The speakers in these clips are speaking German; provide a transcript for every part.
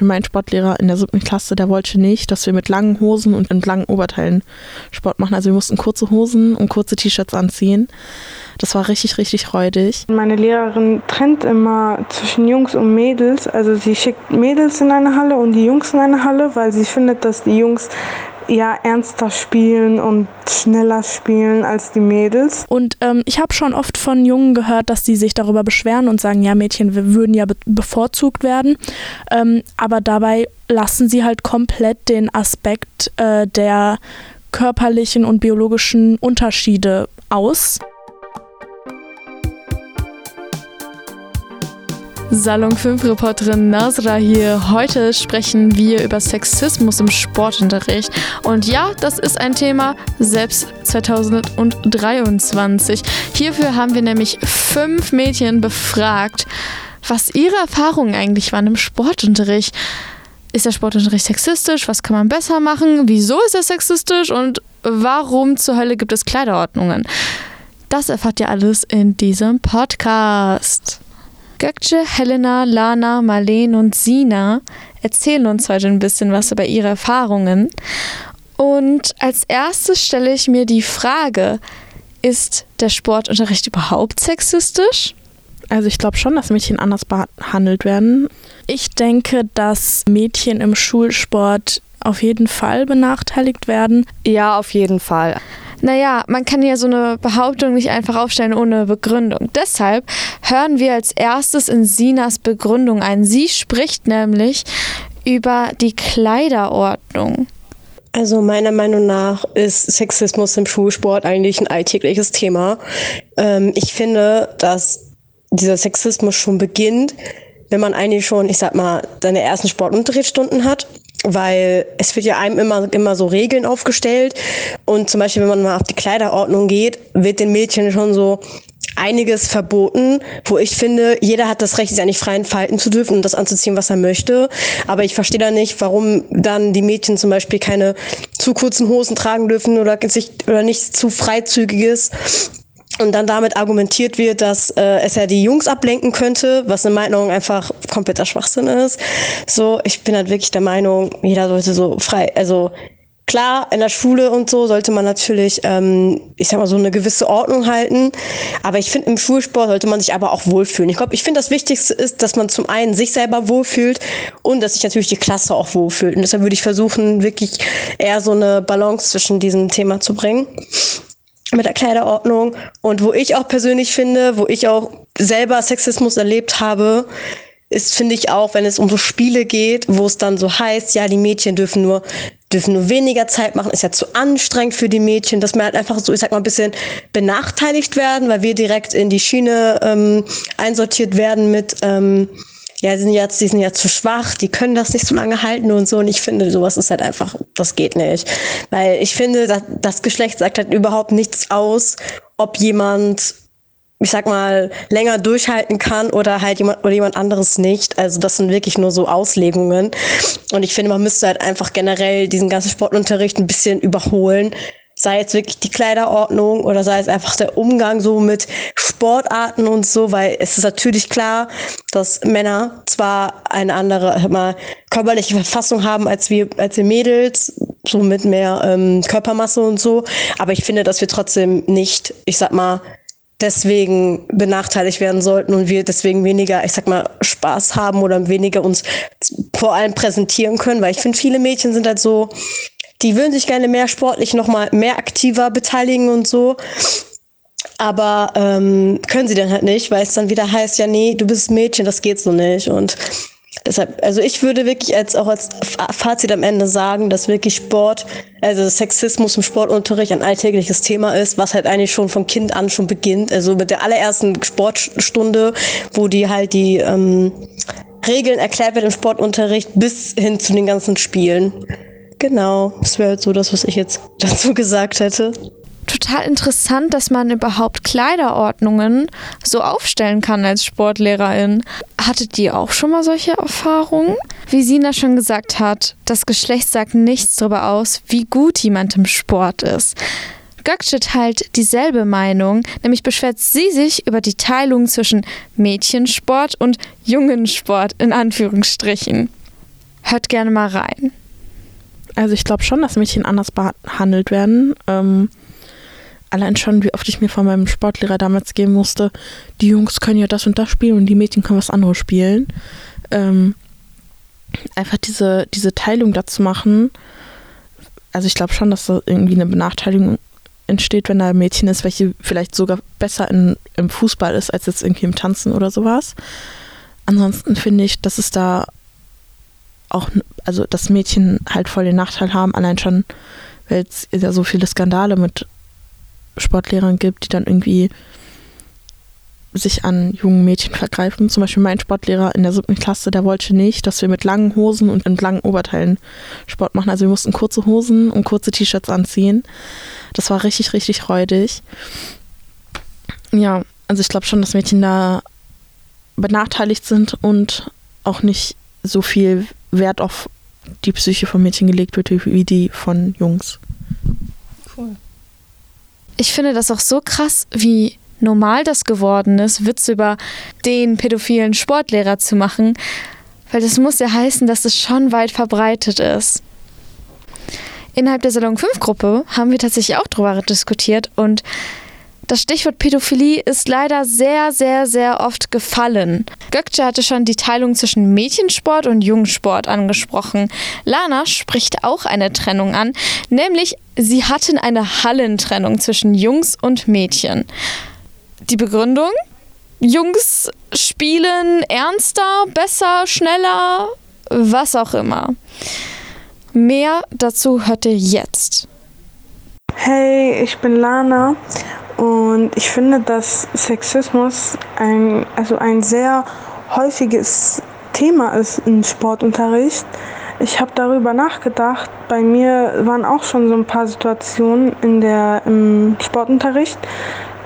Mein Sportlehrer in der siebten Klasse, der wollte nicht, dass wir mit langen Hosen und in langen Oberteilen Sport machen. Also wir mussten kurze Hosen und kurze T-Shirts anziehen. Das war richtig, richtig räudig. Meine Lehrerin trennt immer zwischen Jungs und Mädels. Also sie schickt Mädels in eine Halle und die Jungs in eine Halle, weil sie findet, dass die Jungs eher ernster spielen und schneller spielen als die Mädels. Und ähm, ich habe schon oft von Jungen gehört, dass die sich darüber beschweren und sagen, ja, Mädchen wir würden ja be bevorzugt werden. Ähm, aber dabei lassen sie halt komplett den Aspekt äh, der körperlichen und biologischen Unterschiede aus. Salon 5 Reporterin Nasra hier. Heute sprechen wir über Sexismus im Sportunterricht. Und ja, das ist ein Thema selbst 2023. Hierfür haben wir nämlich fünf Mädchen befragt, was ihre Erfahrungen eigentlich waren im Sportunterricht. Ist der Sportunterricht sexistisch? Was kann man besser machen? Wieso ist er sexistisch? Und warum zur Hölle gibt es Kleiderordnungen? Das erfahrt ihr alles in diesem Podcast. Gökce, Helena, Lana, Marleen und Sina erzählen uns heute ein bisschen was über ihre Erfahrungen. Und als erstes stelle ich mir die Frage, ist der Sportunterricht überhaupt sexistisch? Also ich glaube schon, dass Mädchen anders behandelt werden. Ich denke, dass Mädchen im Schulsport auf jeden Fall benachteiligt werden. Ja, auf jeden Fall. Naja, man kann ja so eine Behauptung nicht einfach aufstellen ohne Begründung. Deshalb hören wir als erstes in Sinas Begründung ein. Sie spricht nämlich über die Kleiderordnung. Also meiner Meinung nach ist Sexismus im Schulsport eigentlich ein alltägliches Thema. Ähm, ich finde, dass dieser Sexismus schon beginnt, wenn man eigentlich schon, ich sag mal, seine ersten Sportunterrichtsstunden hat weil es wird ja einem immer, immer so Regeln aufgestellt und zum Beispiel, wenn man mal auf die Kleiderordnung geht, wird den Mädchen schon so einiges verboten, wo ich finde, jeder hat das Recht, sich eigentlich frei entfalten zu dürfen und das anzuziehen, was er möchte. Aber ich verstehe da nicht, warum dann die Mädchen zum Beispiel keine zu kurzen Hosen tragen dürfen oder sich oder nicht zu freizügiges und dann damit argumentiert wird, dass äh, es ja die Jungs ablenken könnte, was in meinen Augen einfach kompletter Schwachsinn ist. So, ich bin halt wirklich der Meinung, jeder sollte so frei, also Klar, in der Schule und so sollte man natürlich, ähm, ich sag mal, so eine gewisse Ordnung halten. Aber ich finde, im Schulsport sollte man sich aber auch wohlfühlen. Ich glaube, ich finde, das Wichtigste ist, dass man zum einen sich selber wohlfühlt und dass sich natürlich die Klasse auch wohlfühlt. Und deshalb würde ich versuchen, wirklich eher so eine Balance zwischen diesem Thema zu bringen mit der Kleiderordnung. Und wo ich auch persönlich finde, wo ich auch selber Sexismus erlebt habe, ist, finde ich auch, wenn es um so Spiele geht, wo es dann so heißt, ja, die Mädchen dürfen nur, dürfen nur weniger Zeit machen, ist ja zu anstrengend für die Mädchen, dass wir halt einfach so, ich sag mal, ein bisschen benachteiligt werden, weil wir direkt in die Schiene ähm, einsortiert werden mit, ähm, ja, die sind jetzt, die sind ja zu schwach, die können das nicht so lange halten und so. Und ich finde, sowas ist halt einfach, das geht nicht. Weil ich finde, das, das Geschlecht sagt halt überhaupt nichts aus, ob jemand, ich sag mal, länger durchhalten kann oder halt jemand oder jemand anderes nicht. Also das sind wirklich nur so Auslegungen. Und ich finde, man müsste halt einfach generell diesen ganzen Sportunterricht ein bisschen überholen sei es wirklich die Kleiderordnung oder sei es einfach der Umgang so mit Sportarten und so, weil es ist natürlich klar, dass Männer zwar eine andere mal, körperliche Verfassung haben als wir, als wir Mädels, so mit mehr ähm, Körpermasse und so, aber ich finde, dass wir trotzdem nicht, ich sag mal, deswegen benachteiligt werden sollten und wir deswegen weniger, ich sag mal, Spaß haben oder weniger uns vor allem präsentieren können, weil ich finde, viele Mädchen sind halt so, die würden sich gerne mehr sportlich nochmal mehr aktiver beteiligen und so. Aber ähm, können sie dann halt nicht, weil es dann wieder heißt, ja, nee, du bist Mädchen, das geht so nicht. Und deshalb, also ich würde wirklich als auch als Fazit am Ende sagen, dass wirklich Sport, also Sexismus im Sportunterricht ein alltägliches Thema ist, was halt eigentlich schon von Kind an schon beginnt. Also mit der allerersten Sportstunde, wo die halt die ähm, Regeln erklärt wird im Sportunterricht bis hin zu den ganzen Spielen. Genau, das wäre halt so das, was ich jetzt dazu gesagt hätte. Total interessant, dass man überhaupt Kleiderordnungen so aufstellen kann als Sportlehrerin. Hattet ihr auch schon mal solche Erfahrungen? Wie Sina schon gesagt hat, das Geschlecht sagt nichts darüber aus, wie gut jemand im Sport ist. Gökçe teilt dieselbe Meinung, nämlich beschwert sie sich über die Teilung zwischen Mädchensport und Jungensport in Anführungsstrichen. Hört gerne mal rein. Also ich glaube schon, dass Mädchen anders behandelt werden. Ähm, allein schon, wie oft ich mir von meinem Sportlehrer damals geben musste, die Jungs können ja das und das spielen und die Mädchen können was anderes spielen. Ähm, einfach diese, diese Teilung dazu machen. Also ich glaube schon, dass da irgendwie eine Benachteiligung entsteht, wenn da ein Mädchen ist, welche vielleicht sogar besser in, im Fußball ist, als jetzt irgendwie im Tanzen oder sowas. Ansonsten finde ich, dass es da auch, also dass Mädchen halt voll den Nachteil haben, allein schon, weil es ja so viele Skandale mit Sportlehrern gibt, die dann irgendwie sich an jungen Mädchen vergreifen. Zum Beispiel mein Sportlehrer in der siebten Klasse, der wollte nicht, dass wir mit langen Hosen und mit langen Oberteilen Sport machen. Also wir mussten kurze Hosen und kurze T-Shirts anziehen. Das war richtig, richtig räudig. Ja, also ich glaube schon, dass Mädchen da benachteiligt sind und auch nicht so viel Wert auf die Psyche von Mädchen gelegt wird wie die von Jungs. Cool. Ich finde das auch so krass, wie normal das geworden ist, Witze über den pädophilen Sportlehrer zu machen, weil das muss ja heißen, dass es schon weit verbreitet ist. Innerhalb der Salon 5 Gruppe haben wir tatsächlich auch darüber diskutiert und das Stichwort Pädophilie ist leider sehr, sehr, sehr oft gefallen. Gökçe hatte schon die Teilung zwischen Mädchensport und Jungsport angesprochen. Lana spricht auch eine Trennung an, nämlich sie hatten eine Hallentrennung zwischen Jungs und Mädchen. Die Begründung? Jungs spielen ernster, besser, schneller, was auch immer. Mehr dazu hört ihr jetzt. Hey, ich bin Lana und ich finde, dass Sexismus ein, also ein sehr häufiges Thema ist im Sportunterricht. Ich habe darüber nachgedacht. Bei mir waren auch schon so ein paar Situationen in der, im Sportunterricht.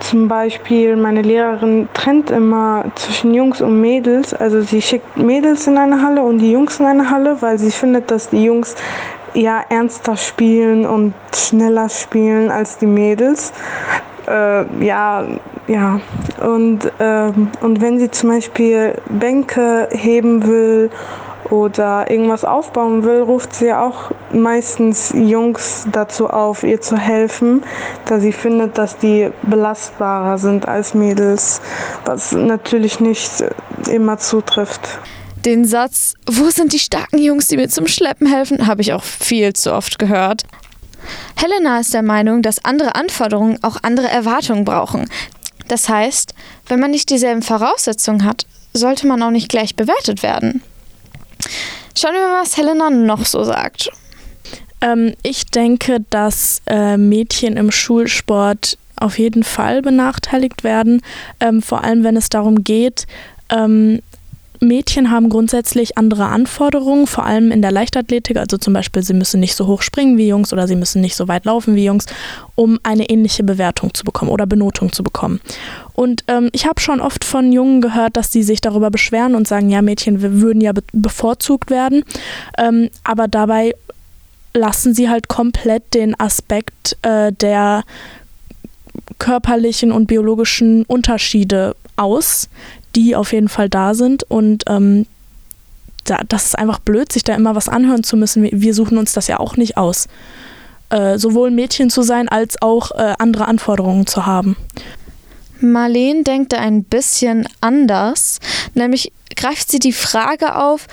Zum Beispiel, meine Lehrerin trennt immer zwischen Jungs und Mädels. Also sie schickt Mädels in eine Halle und die Jungs in eine Halle, weil sie findet, dass die Jungs ja ernster spielen und schneller spielen als die Mädels äh, ja, ja. Und, äh, und wenn sie zum Beispiel Bänke heben will oder irgendwas aufbauen will, ruft sie auch meistens Jungs dazu auf, ihr zu helfen, da sie findet, dass die belastbarer sind als Mädels, was natürlich nicht immer zutrifft. Den Satz, wo sind die starken Jungs, die mir zum Schleppen helfen, habe ich auch viel zu oft gehört. Helena ist der Meinung, dass andere Anforderungen auch andere Erwartungen brauchen. Das heißt, wenn man nicht dieselben Voraussetzungen hat, sollte man auch nicht gleich bewertet werden. Schauen wir mal, was Helena noch so sagt. Ähm, ich denke, dass äh, Mädchen im Schulsport auf jeden Fall benachteiligt werden, ähm, vor allem wenn es darum geht, ähm, Mädchen haben grundsätzlich andere Anforderungen, vor allem in der Leichtathletik. Also zum Beispiel, sie müssen nicht so hoch springen wie Jungs oder sie müssen nicht so weit laufen wie Jungs, um eine ähnliche Bewertung zu bekommen oder Benotung zu bekommen. Und ähm, ich habe schon oft von Jungen gehört, dass sie sich darüber beschweren und sagen, ja, Mädchen wir würden ja be bevorzugt werden. Ähm, aber dabei lassen sie halt komplett den Aspekt äh, der körperlichen und biologischen Unterschiede aus, die auf jeden Fall da sind und ähm, da, das ist einfach blöd, sich da immer was anhören zu müssen. Wir suchen uns das ja auch nicht aus. Äh, sowohl Mädchen zu sein, als auch äh, andere Anforderungen zu haben. Marleen denkt da ein bisschen anders, nämlich greift sie die Frage auf,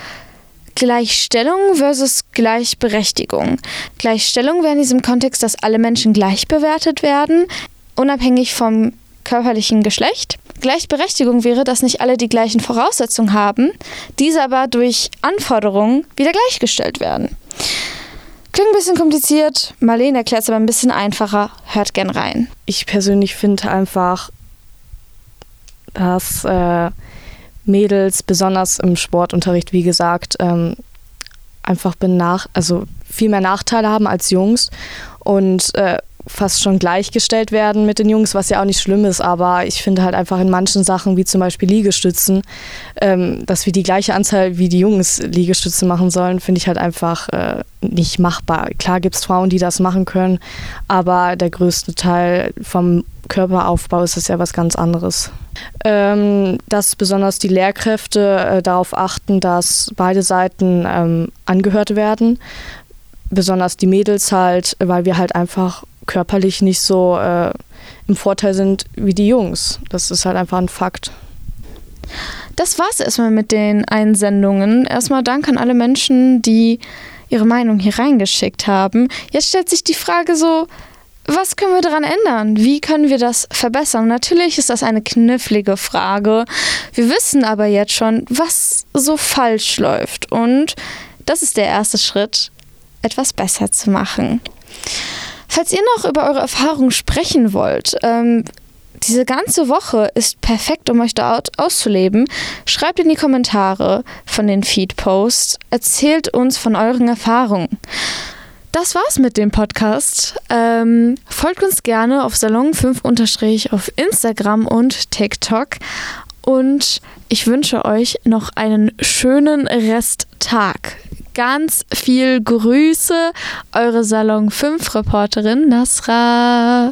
Gleichstellung versus Gleichberechtigung. Gleichstellung wäre in diesem Kontext, dass alle Menschen gleich bewertet werden, unabhängig vom körperlichen Geschlecht. Gleichberechtigung wäre, dass nicht alle die gleichen Voraussetzungen haben, diese aber durch Anforderungen wieder gleichgestellt werden. Klingt ein bisschen kompliziert, Marlene erklärt es aber ein bisschen einfacher. Hört gern rein. Ich persönlich finde einfach, dass äh, Mädels, besonders im Sportunterricht, wie gesagt, ähm, einfach benach also viel mehr Nachteile haben als Jungs. Und äh, fast schon gleichgestellt werden mit den Jungs, was ja auch nicht schlimm ist, aber ich finde halt einfach in manchen Sachen, wie zum Beispiel Liegestützen, ähm, dass wir die gleiche Anzahl wie die Jungs Liegestützen machen sollen, finde ich halt einfach äh, nicht machbar. Klar gibt es Frauen, die das machen können, aber der größte Teil vom Körperaufbau ist es ja was ganz anderes. Ähm, dass besonders die Lehrkräfte äh, darauf achten, dass beide Seiten ähm, angehört werden. Besonders die Mädels halt, weil wir halt einfach körperlich nicht so äh, im Vorteil sind wie die Jungs. Das ist halt einfach ein Fakt. Das war's erstmal mit den Einsendungen. Erstmal Dank an alle Menschen, die ihre Meinung hier reingeschickt haben. Jetzt stellt sich die Frage so, was können wir daran ändern? Wie können wir das verbessern? Natürlich ist das eine knifflige Frage. Wir wissen aber jetzt schon, was so falsch läuft. Und das ist der erste Schritt, etwas besser zu machen. Falls ihr noch über eure Erfahrungen sprechen wollt, ähm, diese ganze Woche ist perfekt, um euch dort auszuleben. Schreibt in die Kommentare von den Feed-Posts. Erzählt uns von euren Erfahrungen. Das war's mit dem Podcast. Ähm, folgt uns gerne auf Salon5 auf Instagram und TikTok. Und ich wünsche euch noch einen schönen Resttag. Ganz viel Grüße, eure Salon 5 Reporterin Nasra.